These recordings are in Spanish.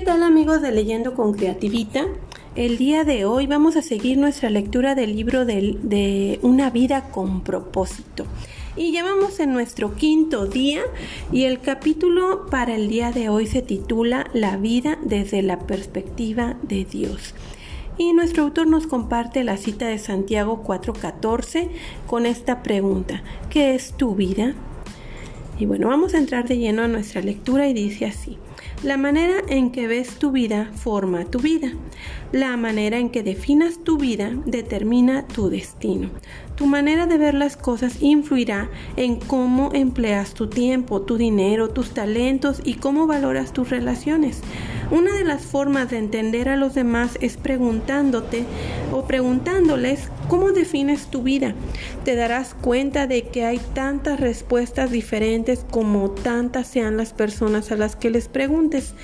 ¿qué tal amigos de Leyendo con Creativita? El día de hoy vamos a seguir nuestra lectura del libro de, Una vida con propósito. Y ya vamos en nuestro quinto día y el capítulo para el día de hoy se titula La vida desde la perspectiva de Dios. Y nuestro autor nos comparte la cita de Santiago 4:14 con esta pregunta, ¿qué es tu vida? Y bueno, vamos a entrar de lleno a nuestra lectura y dice así. La manera en que ves tu vida forma tu vida. La manera en que definas tu vida determina tu destino. Tu manera de ver las cosas influirá en cómo empleas tu tiempo, tu dinero, tus talentos y cómo valoras tus relaciones. Una de las formas de entender a los demás es preguntándote o preguntándoles cómo defines tu vida. Te darás cuenta de que hay tantas respuestas diferentes como tantas sean las personas a las que les preguntes.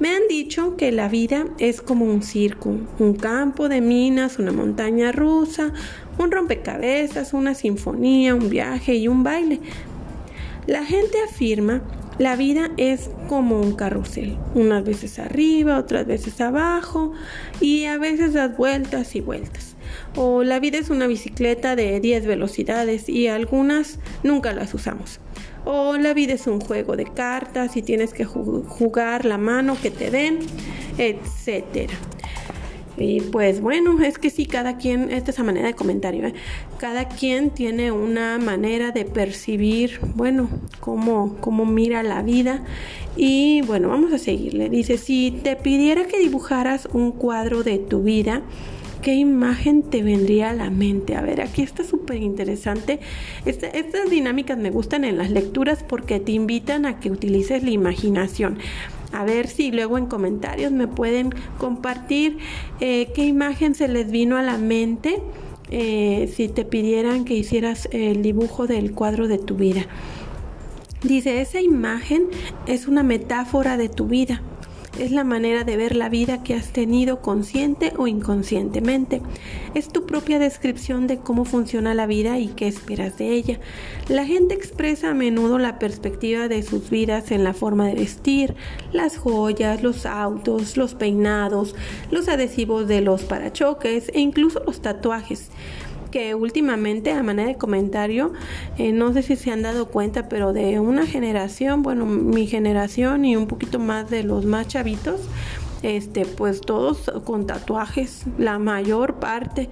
Me han dicho que la vida es como un circo, un campo de minas, una montaña rusa, un rompecabezas, una sinfonía, un viaje y un baile. La gente afirma la vida es como un carrusel, unas veces arriba, otras veces abajo y a veces das vueltas y vueltas. O la vida es una bicicleta de 10 velocidades y algunas nunca las usamos o la vida es un juego de cartas y tienes que jugar la mano que te den, etcétera. Y pues bueno, es que sí, cada quien, esta es la manera de comentario, ¿eh? cada quien tiene una manera de percibir, bueno, cómo, cómo mira la vida. Y bueno, vamos a seguirle. Dice, si te pidiera que dibujaras un cuadro de tu vida, ¿qué imagen te vendría a la mente? A ver, aquí está súper interesante. estas dinámicas me gustan en las lecturas porque te invitan a que utilices la imaginación. A ver si luego en comentarios me pueden compartir eh, qué imagen se les vino a la mente eh, si te pidieran que hicieras el dibujo del cuadro de tu vida. Dice, esa imagen es una metáfora de tu vida es la manera de ver la vida que has tenido consciente o inconscientemente. Es tu propia descripción de cómo funciona la vida y qué esperas de ella. La gente expresa a menudo la perspectiva de sus vidas en la forma de vestir, las joyas, los autos, los peinados, los adhesivos de los parachoques e incluso los tatuajes que últimamente a manera de comentario, eh, no sé si se han dado cuenta, pero de una generación, bueno, mi generación y un poquito más de los más chavitos, este pues todos con tatuajes la mayor parte.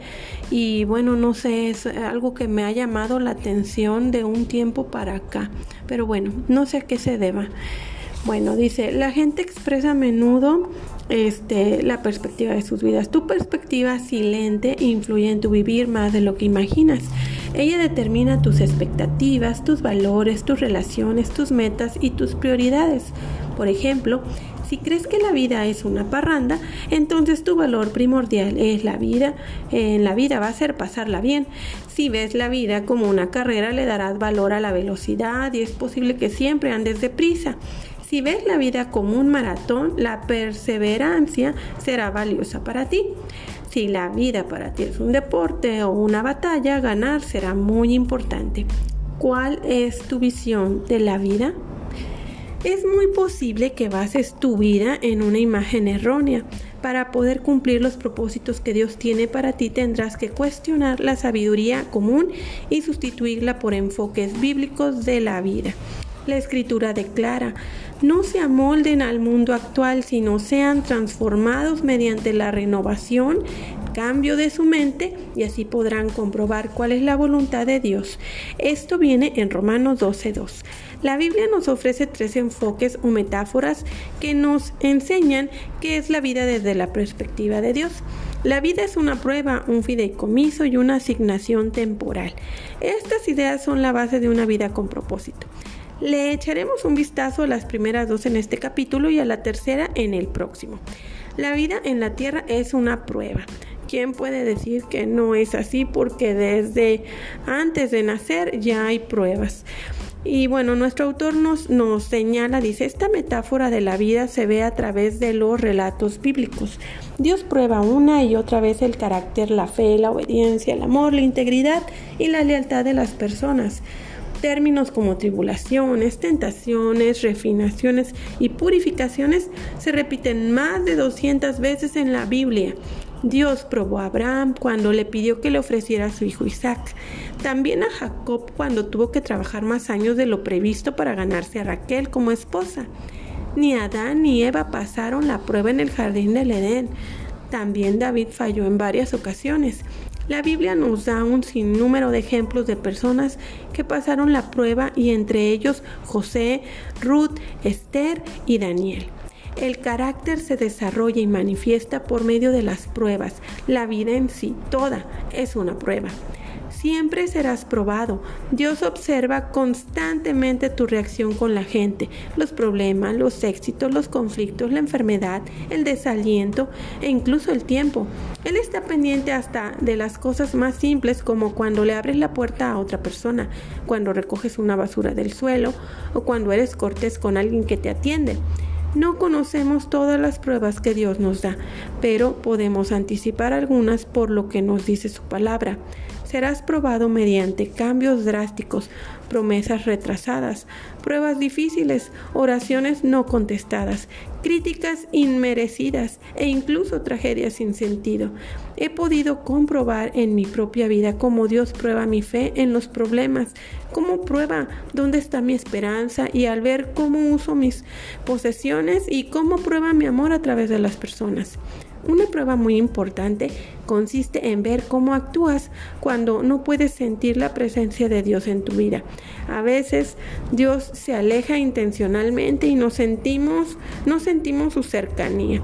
Y bueno no sé es algo que me ha llamado la atención de un tiempo para acá. Pero bueno no sé a qué se deba bueno, dice, la gente expresa a menudo este, la perspectiva de sus vidas. Tu perspectiva silente influye en tu vivir más de lo que imaginas. Ella determina tus expectativas, tus valores, tus relaciones, tus metas y tus prioridades. Por ejemplo, si crees que la vida es una parranda, entonces tu valor primordial es la vida. En la vida va a ser pasarla bien. Si ves la vida como una carrera, le darás valor a la velocidad y es posible que siempre andes deprisa. Si ves la vida como un maratón, la perseverancia será valiosa para ti. Si la vida para ti es un deporte o una batalla, ganar será muy importante. ¿Cuál es tu visión de la vida? Es muy posible que bases tu vida en una imagen errónea. Para poder cumplir los propósitos que Dios tiene para ti tendrás que cuestionar la sabiduría común y sustituirla por enfoques bíblicos de la vida. La escritura declara, no se amolden al mundo actual, sino sean transformados mediante la renovación, cambio de su mente, y así podrán comprobar cuál es la voluntad de Dios. Esto viene en Romanos 12.2. La Biblia nos ofrece tres enfoques o metáforas que nos enseñan qué es la vida desde la perspectiva de Dios. La vida es una prueba, un fideicomiso y una asignación temporal. Estas ideas son la base de una vida con propósito. Le echaremos un vistazo a las primeras dos en este capítulo y a la tercera en el próximo. La vida en la tierra es una prueba. ¿Quién puede decir que no es así? Porque desde antes de nacer ya hay pruebas. Y bueno, nuestro autor nos, nos señala, dice, esta metáfora de la vida se ve a través de los relatos bíblicos. Dios prueba una y otra vez el carácter, la fe, la obediencia, el amor, la integridad y la lealtad de las personas. Términos como tribulaciones, tentaciones, refinaciones y purificaciones se repiten más de 200 veces en la Biblia. Dios probó a Abraham cuando le pidió que le ofreciera a su hijo Isaac. También a Jacob cuando tuvo que trabajar más años de lo previsto para ganarse a Raquel como esposa. Ni Adán ni Eva pasaron la prueba en el jardín del Edén. También David falló en varias ocasiones. La Biblia nos da un sinnúmero de ejemplos de personas que pasaron la prueba y entre ellos José, Ruth, Esther y Daniel. El carácter se desarrolla y manifiesta por medio de las pruebas. La vida en sí, toda, es una prueba siempre serás probado. Dios observa constantemente tu reacción con la gente, los problemas, los éxitos, los conflictos, la enfermedad, el desaliento e incluso el tiempo. Él está pendiente hasta de las cosas más simples como cuando le abres la puerta a otra persona, cuando recoges una basura del suelo o cuando eres cortés con alguien que te atiende. No conocemos todas las pruebas que Dios nos da, pero podemos anticipar algunas por lo que nos dice su palabra serás probado mediante cambios drásticos, promesas retrasadas, pruebas difíciles, oraciones no contestadas, críticas inmerecidas e incluso tragedias sin sentido. He podido comprobar en mi propia vida cómo Dios prueba mi fe en los problemas, cómo prueba dónde está mi esperanza y al ver cómo uso mis posesiones y cómo prueba mi amor a través de las personas. Una prueba muy importante consiste en ver cómo actúas cuando no puedes sentir la presencia de Dios en tu vida. A veces Dios se aleja intencionalmente y no sentimos, no sentimos su cercanía.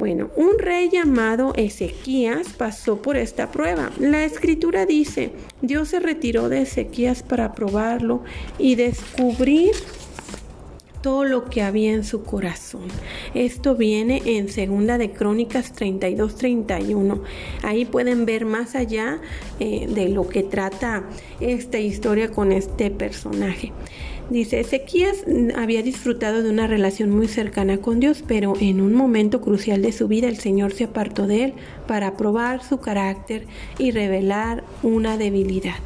Bueno, un rey llamado Ezequías pasó por esta prueba. La escritura dice, Dios se retiró de Ezequías para probarlo y descubrir todo lo que había en su corazón. Esto viene en Segunda de Crónicas 32-31. Ahí pueden ver más allá eh, de lo que trata esta historia con este personaje. Dice, Ezequías había disfrutado de una relación muy cercana con Dios, pero en un momento crucial de su vida el Señor se apartó de él para probar su carácter y revelar una debilidad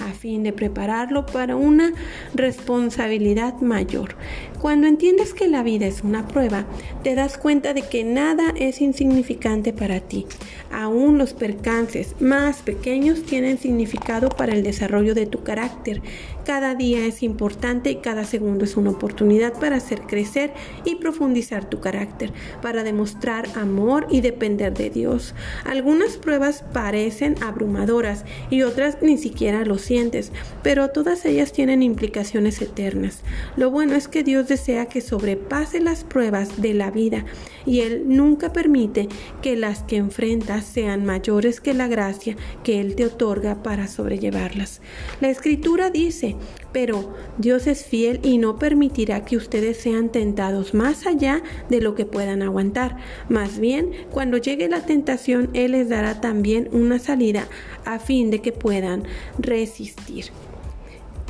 a fin de prepararlo para una responsabilidad mayor. Cuando entiendes que la vida es una prueba, te das cuenta de que nada es insignificante para ti. Aún los percances más pequeños tienen significado para el desarrollo de tu carácter. Cada día es importante y cada segundo es una oportunidad para hacer crecer y profundizar tu carácter, para demostrar amor y depender de Dios. Algunas pruebas parecen abrumadoras y otras ni siquiera lo sientes, pero todas ellas tienen implicaciones eternas. Lo bueno es que Dios desea que sobrepase las pruebas de la vida y Él nunca permite que las que enfrentas sean mayores que la gracia que Él te otorga para sobrellevarlas. La escritura dice, pero Dios es fiel y no permitirá que ustedes sean tentados más allá de lo que puedan aguantar. Más bien, cuando llegue la tentación, Él les dará también una salida a fin de que puedan resistir.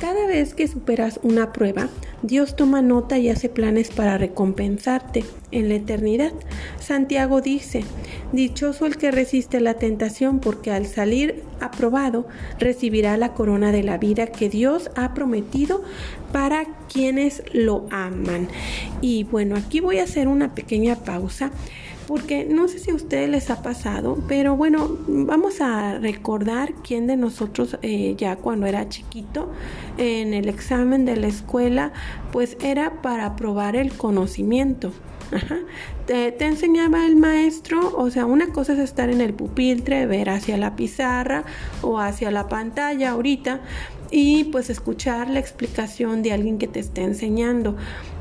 Cada vez que superas una prueba, Dios toma nota y hace planes para recompensarte en la eternidad. Santiago dice, Dichoso el que resiste la tentación, porque al salir aprobado recibirá la corona de la vida que Dios ha prometido para quienes lo aman. Y bueno, aquí voy a hacer una pequeña pausa porque no sé si a ustedes les ha pasado, pero bueno, vamos a recordar quién de nosotros eh, ya cuando era chiquito en el examen de la escuela, pues era para probar el conocimiento. Te, te, enseñaba el maestro, o sea, una cosa es estar en el pupitre, ver hacia la pizarra o hacia la pantalla ahorita y pues escuchar la explicación de alguien que te esté enseñando,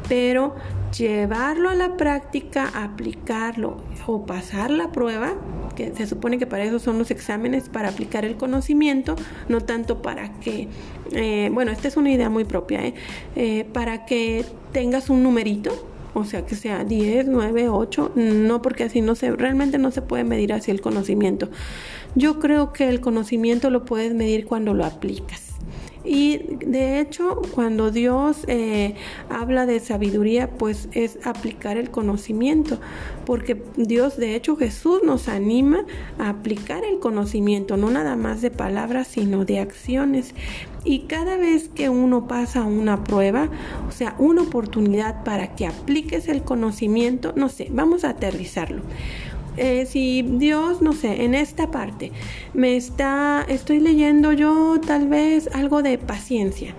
pero llevarlo a la práctica, aplicarlo o pasar la prueba, que se supone que para eso son los exámenes, para aplicar el conocimiento, no tanto para que, eh, bueno, esta es una idea muy propia, ¿eh? Eh, para que tengas un numerito, o sea, que sea 10, 9, 8, no porque así no se, realmente no se puede medir así el conocimiento. Yo creo que el conocimiento lo puedes medir cuando lo aplicas Y de hecho, cuando Dios eh, habla de sabiduría, pues es aplicar el conocimiento, porque Dios, de hecho, Jesús nos anima a aplicar el conocimiento, no nada más de palabras, sino de acciones. Y cada vez que uno pasa una prueba, o sea, una oportunidad para que apliques el conocimiento, no sé, vamos a aterrizarlo. Eh, si Dios, no sé, en esta parte me está, estoy leyendo yo tal vez algo de paciencia,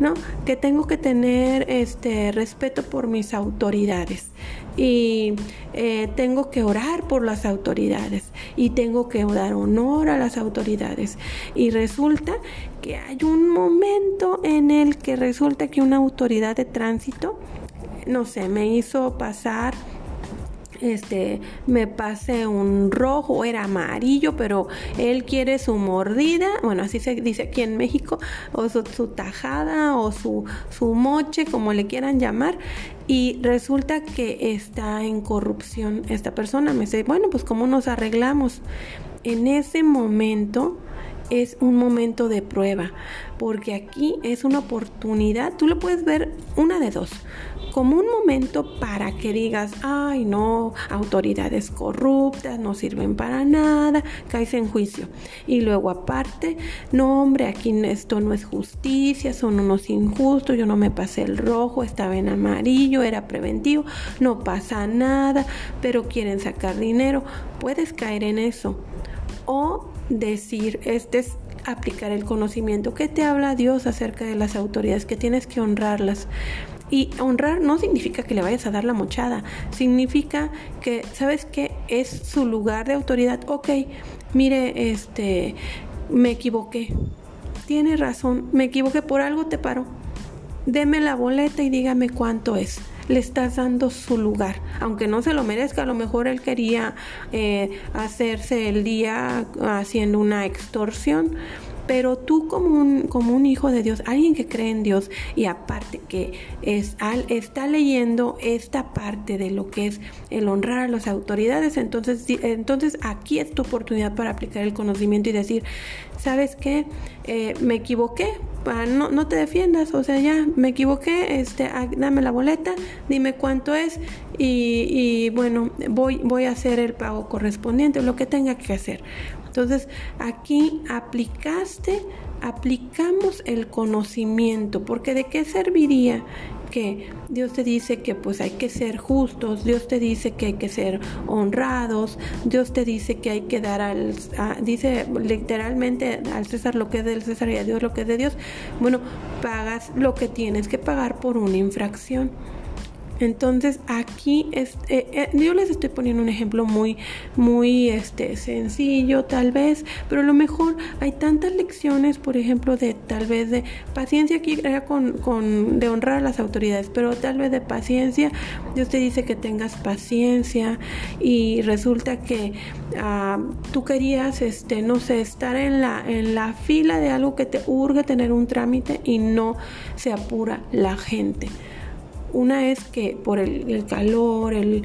¿no? Que tengo que tener este respeto por mis autoridades y eh, tengo que orar por las autoridades y tengo que dar honor a las autoridades y resulta que hay un momento en el que resulta que una autoridad de tránsito no sé me hizo pasar este, me pase un rojo, era amarillo, pero él quiere su mordida, bueno, así se dice aquí en México, o su, tajada o su, su moche, como le quieran llamar, y resulta que está en corrupción esta persona. Me dice, bueno, pues ¿cómo nos arreglamos? En ese momento es un momento de prueba, porque aquí es una oportunidad, tú lo puedes ver una de dos como un momento para que digas, ay no, autoridades corruptas, no sirven para nada, caes en juicio. Y luego aparte, no hombre, aquí esto no es justicia, son unos injustos, yo no me pasé el rojo, estaba en amarillo, era preventivo, no pasa nada, pero quieren sacar dinero. Puedes caer en eso. O decir, este es aplicar el conocimiento que te habla Dios acerca de las autoridades, que tienes que honrarlas. Y honrar no significa que le vayas a dar la mochada, significa que, ¿sabes qué? Es su lugar de autoridad. Ok, mire, este, me equivoqué. Tiene razón, me equivoqué, por algo te paro. Deme la boleta y dígame cuánto es le estás dando su lugar, aunque no se lo merezca, a lo mejor él quería eh, hacerse el día haciendo una extorsión, pero tú como un, como un hijo de Dios, alguien que cree en Dios y aparte que es, al, está leyendo esta parte de lo que es el honrar a las autoridades, entonces, entonces aquí es tu oportunidad para aplicar el conocimiento y decir, ¿sabes qué? Eh, me equivoqué, no, no te defiendas, o sea, ya me equivoqué, este, ah, dame la boleta, dime cuánto es y, y bueno, voy, voy a hacer el pago correspondiente, lo que tenga que hacer. Entonces, aquí aplicaste, aplicamos el conocimiento, porque de qué serviría que Dios te dice que pues hay que ser justos, Dios te dice que hay que ser honrados, Dios te dice que hay que dar al, dice literalmente al César lo que es del César y a Dios lo que es de Dios. Bueno, pagas lo que tienes que pagar por una infracción. Entonces aquí es, eh, yo les estoy poniendo un ejemplo muy, muy este, sencillo tal vez, pero a lo mejor hay tantas lecciones, por ejemplo, de tal vez de paciencia, aquí con, con de honrar a las autoridades, pero tal vez de paciencia, Dios te dice que tengas paciencia y resulta que ah, tú querías, este, no sé, estar en la, en la fila de algo que te urge tener un trámite y no se apura la gente. Una es que por el, calor, el,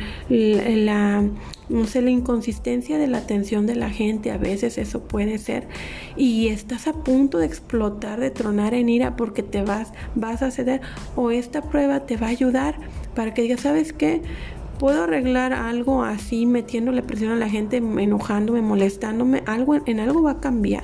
la, no sé, la inconsistencia de la atención de la gente, a veces eso puede ser, y estás a punto de explotar, de tronar en ira porque te vas, vas a ceder, o esta prueba te va a ayudar para que digas, ¿sabes qué? puedo arreglar algo así metiéndole presión a la gente, enojándome, molestándome, algo en algo va a cambiar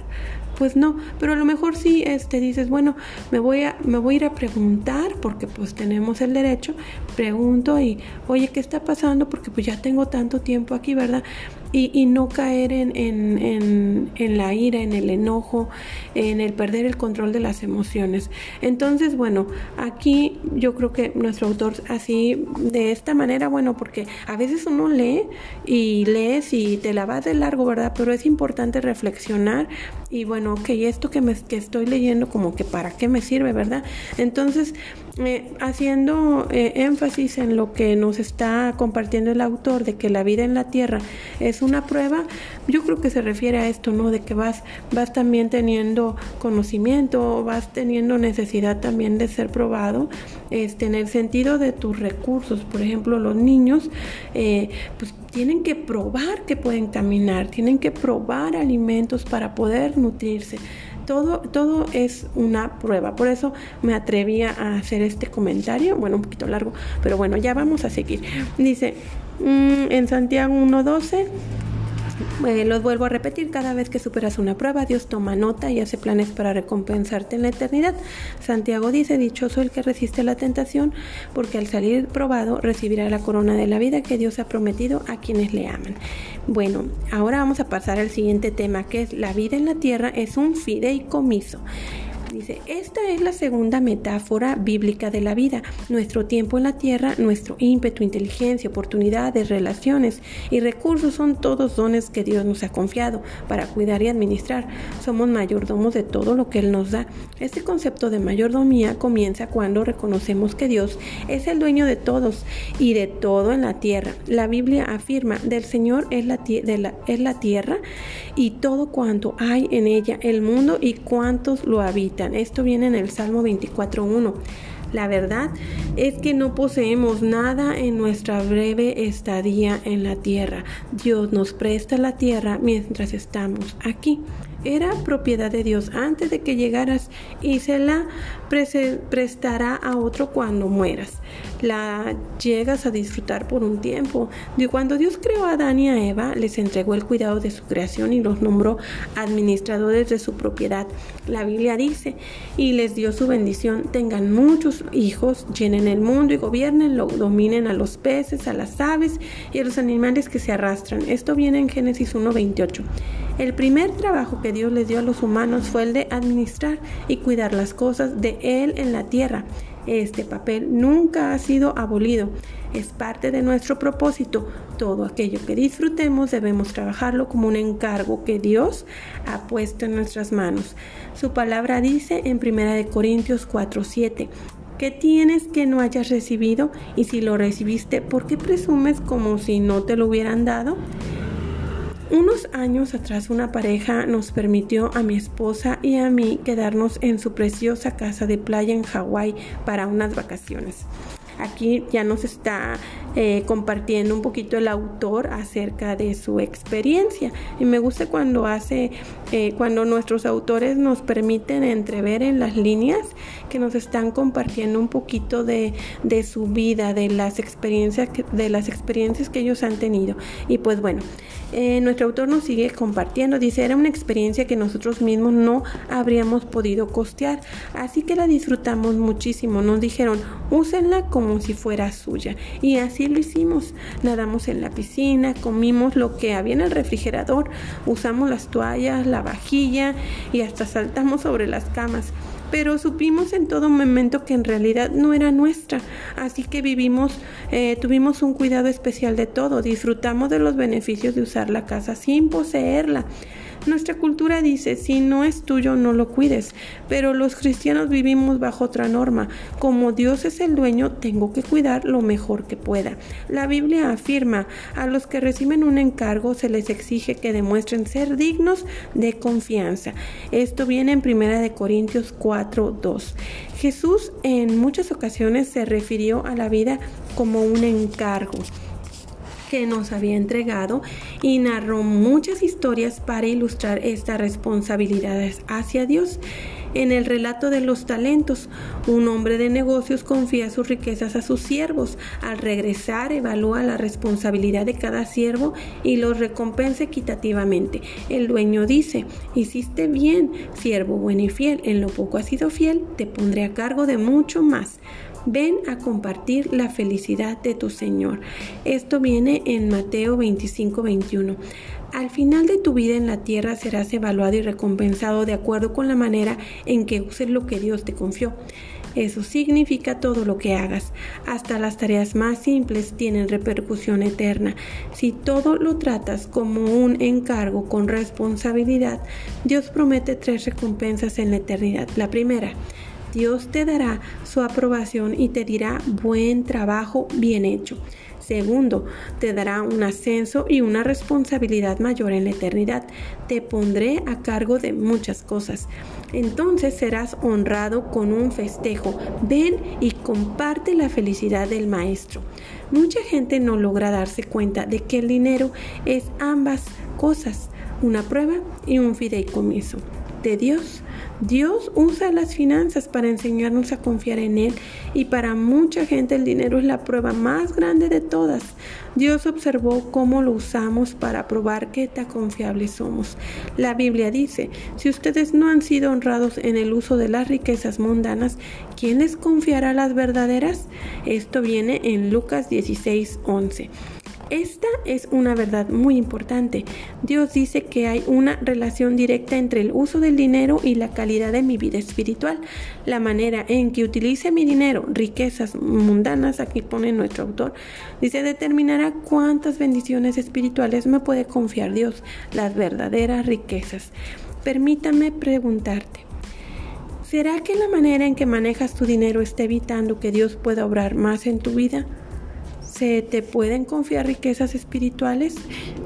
pues no, pero a lo mejor sí este dices, bueno, me voy a me voy a ir a preguntar porque pues tenemos el derecho, pregunto y, "Oye, ¿qué está pasando? Porque pues ya tengo tanto tiempo aquí, ¿verdad?" Y, no caer en, en, en, la ira, en el enojo, en el perder el control de las emociones. Entonces, bueno, aquí yo creo que nuestro autor así, de esta manera, bueno, porque a veces uno lee y lees y te la vas de largo, ¿verdad? Pero es importante reflexionar y bueno, ok, esto que, me, que estoy leyendo como que para qué me sirve, ¿verdad? Entonces, eh, haciendo eh, énfasis en lo que nos está compartiendo el autor de que la vida en la tierra es una prueba, yo creo que se refiere a esto, ¿no? De que vas, vas también teniendo conocimiento, vas teniendo necesidad también de ser probado, este, en el sentido de tus recursos. Por ejemplo, los niños, eh, pues tienen que probar que pueden caminar, tienen que probar alimentos para poder nutrirse Todo, todo es una prueba. Por eso me atrevía a hacer este comentario. Bueno, un poquito largo, pero bueno, ya vamos a seguir. Dice mm, en Santiago 1.12. Eh, los vuelvo a repetir, cada vez que superas una prueba, Dios toma nota y hace planes para recompensarte en la eternidad. Santiago dice, dichoso el que resiste la tentación, porque al salir probado recibirá la corona de la vida que Dios ha prometido a quienes le aman. Bueno, ahora vamos a pasar al siguiente tema, que es la vida en la tierra es un fideicomiso. Dice, esta es la segunda metáfora bíblica de la vida. Nuestro tiempo en la tierra, nuestro ímpetu, inteligencia, oportunidades, relaciones y recursos son todos dones que Dios nos ha confiado para cuidar y administrar. Somos mayordomos de todo lo que Él nos da. Este concepto de mayordomía comienza cuando reconocemos que Dios es el dueño de todos y de todo en la tierra. La Biblia afirma, del Señor es la, es la tierra y todo cuanto hay en ella, el mundo y cuantos lo habitan. Esto viene en el Salmo 24.1. La verdad es que no poseemos nada en nuestra breve estadía en la tierra. Dios nos presta la tierra mientras estamos aquí era propiedad de Dios antes de que llegaras y se la prestará a otro cuando mueras. La llegas a disfrutar por un tiempo. Cuando Dios creó a Adán y a Eva, les entregó el cuidado de su creación y los nombró administradores de su propiedad. La Biblia dice, y les dio su bendición, tengan muchos hijos, llenen el mundo y gobiernen, lo dominen a los peces, a las aves y a los animales que se arrastran. Esto viene en Génesis 1.28. El primer trabajo que Dios les dio a los humanos fue el de administrar y cuidar las cosas de Él en la tierra. Este papel nunca ha sido abolido. Es parte de nuestro propósito. Todo aquello que disfrutemos debemos trabajarlo como un encargo que Dios ha puesto en nuestras manos. Su palabra dice en 1 Corintios 4:7, ¿Qué tienes que no hayas recibido? Y si lo recibiste, ¿por qué presumes como si no te lo hubieran dado? Unos años atrás una pareja nos permitió a mi esposa y a mí quedarnos en su preciosa casa de playa en Hawái para unas vacaciones. Aquí ya nos está eh, compartiendo un poquito el autor acerca de su experiencia y me gusta cuando hace eh, cuando nuestros autores nos permiten entrever en las líneas que nos están compartiendo un poquito de, de su vida de las experiencias de las experiencias que ellos han tenido y pues bueno eh, nuestro autor nos sigue compartiendo. Dice, era una experiencia que nosotros mismos no habríamos podido costear, así que la disfrutamos muchísimo. Nos dijeron, úsenla como si fuera suya. Y así lo hicimos. Nadamos en la piscina, comimos lo que había en el refrigerador, usamos las toallas, la vajilla y hasta saltamos sobre las camas pero supimos en todo momento que en realidad no era nuestra, así que vivimos, eh, tuvimos un cuidado especial de todo, disfrutamos de los beneficios de usar la casa sin poseerla. Nuestra cultura dice, si no es tuyo, no lo cuides, pero los cristianos vivimos bajo otra norma. Como Dios es el dueño, tengo que cuidar lo mejor que pueda. La Biblia afirma, a los que reciben un encargo se les exige que demuestren ser dignos de confianza. Esto viene en 1 Corintios 4, 2. Jesús en muchas ocasiones se refirió a la vida como un encargo que nos había entregado y narró muchas historias para ilustrar estas responsabilidades hacia Dios. En el relato de los talentos, un hombre de negocios confía sus riquezas a sus siervos. Al regresar, evalúa la responsabilidad de cada siervo y los recompensa equitativamente. El dueño dice, hiciste bien, siervo bueno y fiel, en lo poco has sido fiel, te pondré a cargo de mucho más. Ven a compartir la felicidad de tu Señor. Esto viene en Mateo 25, 21. Al final de tu vida en la tierra serás evaluado y recompensado de acuerdo con la manera en que uses lo que Dios te confió. Eso significa todo lo que hagas. Hasta las tareas más simples tienen repercusión eterna. Si todo lo tratas como un encargo con responsabilidad, Dios promete tres recompensas en la eternidad. La primera, Dios te dará su aprobación y te dirá buen trabajo bien hecho. Segundo, te dará un ascenso y una responsabilidad mayor en la eternidad. Te pondré a cargo de muchas cosas. Entonces serás honrado con un festejo. Ven y comparte la felicidad del Maestro. Mucha gente no logra darse cuenta de que el dinero es ambas cosas, una prueba y un fideicomiso de Dios Dios usa las finanzas para enseñarnos a confiar en Él y para mucha gente el dinero es la prueba más grande de todas. Dios observó cómo lo usamos para probar qué tan confiables somos. La Biblia dice, si ustedes no han sido honrados en el uso de las riquezas mundanas, ¿quién les confiará las verdaderas? Esto viene en Lucas 16, 11. Esta es una verdad muy importante. Dios dice que hay una relación directa entre el uso del dinero y la calidad de mi vida espiritual. La manera en que utilice mi dinero, riquezas mundanas, aquí pone nuestro autor, dice determinará cuántas bendiciones espirituales me puede confiar Dios, las verdaderas riquezas. Permítame preguntarte. ¿Será que la manera en que manejas tu dinero está evitando que Dios pueda obrar más en tu vida? ¿Se te pueden confiar riquezas espirituales?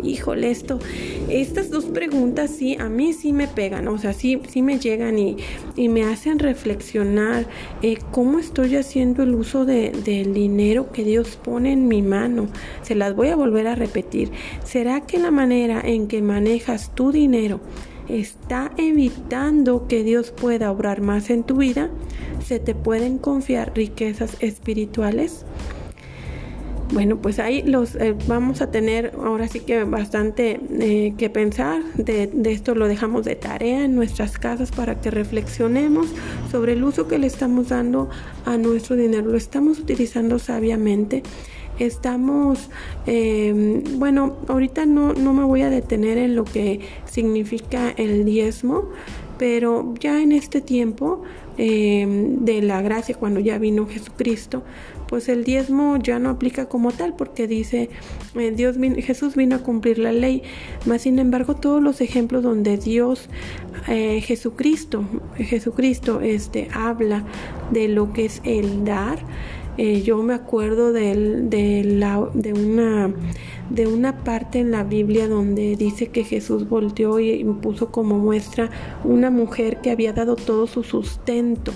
Híjole, esto, estas dos preguntas sí, a mí sí me pegan, o sea, sí, sí me llegan y, me hacen reflexionar eh, cómo estoy haciendo el uso de, del dinero que Dios pone en mi mano. Se las voy a volver a repetir. ¿Será que la manera en que manejas tu dinero está evitando que Dios pueda obrar más en tu vida? ¿Se te pueden confiar riquezas espirituales? Bueno, pues ahí los eh, vamos a tener ahora sí que bastante eh, que pensar. De, esto lo dejamos de tarea en nuestras casas para que reflexionemos sobre el uso que le estamos dando a nuestro dinero. Lo estamos utilizando sabiamente. Estamos, eh, bueno, ahorita no, no me voy a detener en lo que significa el diezmo, pero ya en este tiempo de la gracia, cuando ya vino Jesucristo, pues el diezmo ya no aplica como tal porque dice eh, Dios Jesús vino a cumplir la ley. Mas sin embargo todos los ejemplos donde Dios eh, Jesucristo Jesucristo este habla de lo que es el dar eh, yo me acuerdo de, de, la, de una de una parte en la Biblia donde dice que Jesús volteó y puso como muestra una mujer que había dado todo su sustento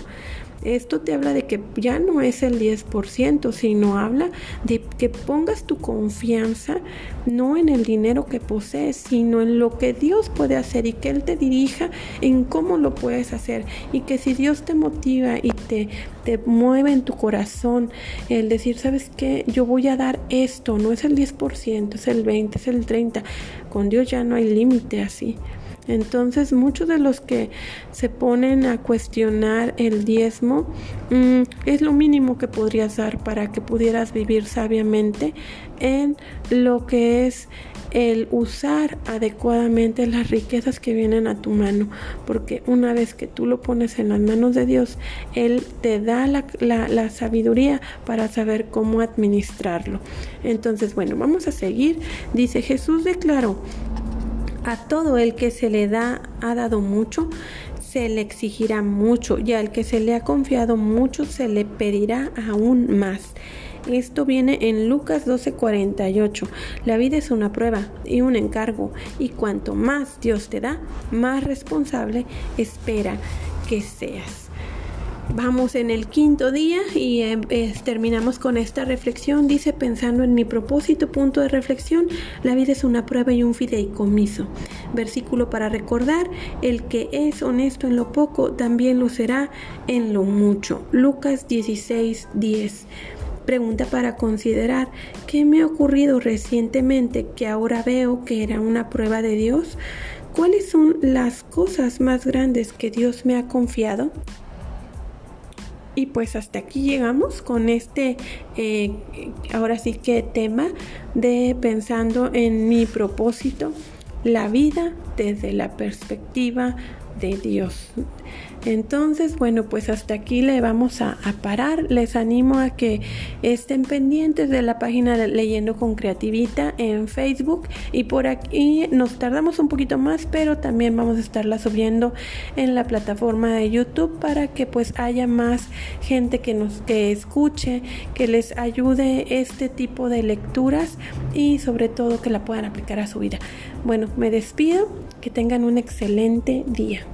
esto te habla de que ya no es el 10%, sino habla de que pongas tu confianza no en el dinero que posees, sino en lo que Dios puede hacer y que Él te dirija en cómo lo puedes hacer. Y que si Dios te motiva y te, te mueve en tu corazón el decir, ¿sabes qué? Yo voy a dar esto, no es el 10%, es el 20%, es el 30%. Con Dios ya no hay límite así. Entonces muchos de los que se ponen a cuestionar el diezmo mm, es lo mínimo que podrías dar para que pudieras vivir sabiamente en lo que es el usar adecuadamente las riquezas que vienen a tu mano, porque una vez que tú lo pones en las manos de Dios, Él te da la, la, sabiduría para saber cómo administrarlo. Entonces, bueno, vamos a seguir. Dice Jesús declaró, a todo el que se le da ha dado mucho, se le exigirá mucho, y al que se le ha confiado mucho, se le pedirá aún más. Esto viene en Lucas 12:48. La vida es una prueba y un encargo, y cuanto más Dios te da, más responsable espera que seas. Vamos en el quinto día y em, terminamos con esta reflexión. Dice, pensando en mi propósito, punto de reflexión, la vida es una prueba y un fideicomiso. Versículo para recordar, el que es honesto en lo poco, también lo será en lo mucho. Lucas 16, 10 pregunta para considerar qué me ha ocurrido recientemente que ahora veo que era una prueba de Dios. ¿Cuáles son las cosas más grandes que Dios me ha confiado? Y pues hasta aquí llegamos con este, eh, ahora sí que tema de pensando en mi propósito, la vida desde la perspectiva de Dios. Entonces, bueno, pues hasta aquí le vamos a, parar. Les animo a que estén pendientes de la página de Leyendo con Creativita en Facebook y por aquí nos tardamos un poquito más, pero también vamos a estarla subiendo en la plataforma de YouTube para que pues haya más gente que nos que escuche, que les ayude este tipo de lecturas y sobre todo que la puedan aplicar a su vida. Bueno, me despido, que tengan un excelente día.